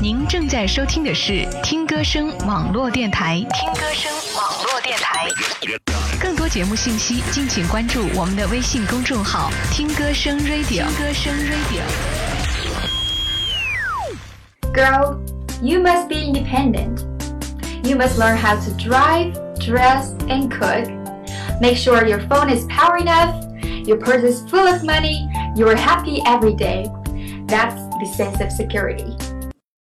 您正在收听的是听歌声网络电台。听歌声网络电台。更多节目信息，敬请关注我们的微信公众号“听歌声 Radio”。听歌声 Radio。Girl, you must be independent. You must learn how to drive, dress, and cook. Make sure your phone is power enough, your purse is full of money, you are happy every day. That's the sense of security.